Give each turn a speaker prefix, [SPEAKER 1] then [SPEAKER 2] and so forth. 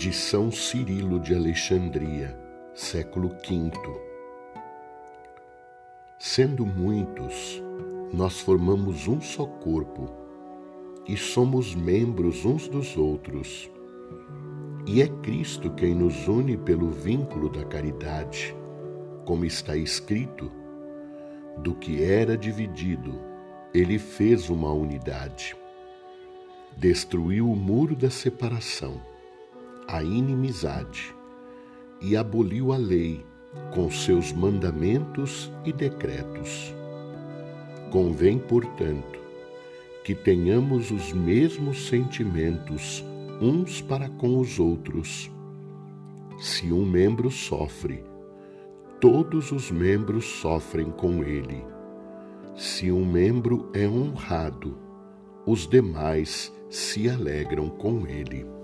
[SPEAKER 1] de São Cirilo de Alexandria, século V. Sendo muitos, nós formamos um só corpo e somos membros uns dos outros. E é Cristo quem nos une pelo vínculo da caridade, como está escrito: do que era dividido, ele fez uma unidade. Destruiu o muro da separação a inimizade e aboliu a lei com seus mandamentos e decretos. Convém, portanto, que tenhamos os mesmos sentimentos uns para com os outros. Se um membro sofre, todos os membros sofrem com ele. Se um membro é honrado, os demais se alegram com ele.